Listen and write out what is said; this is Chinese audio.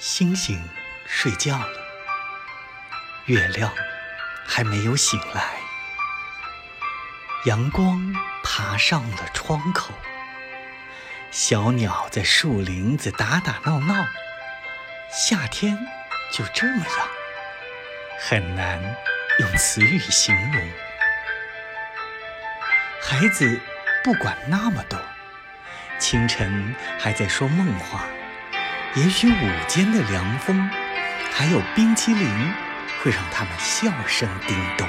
星星睡觉了，月亮还没有醒来，阳光爬上了窗口，小鸟在树林子打打闹闹。夏天就这么样，很难用词语形容。孩子不管那么多，清晨还在说梦话。也许午间的凉风，还有冰淇淋，会让他们笑声叮咚。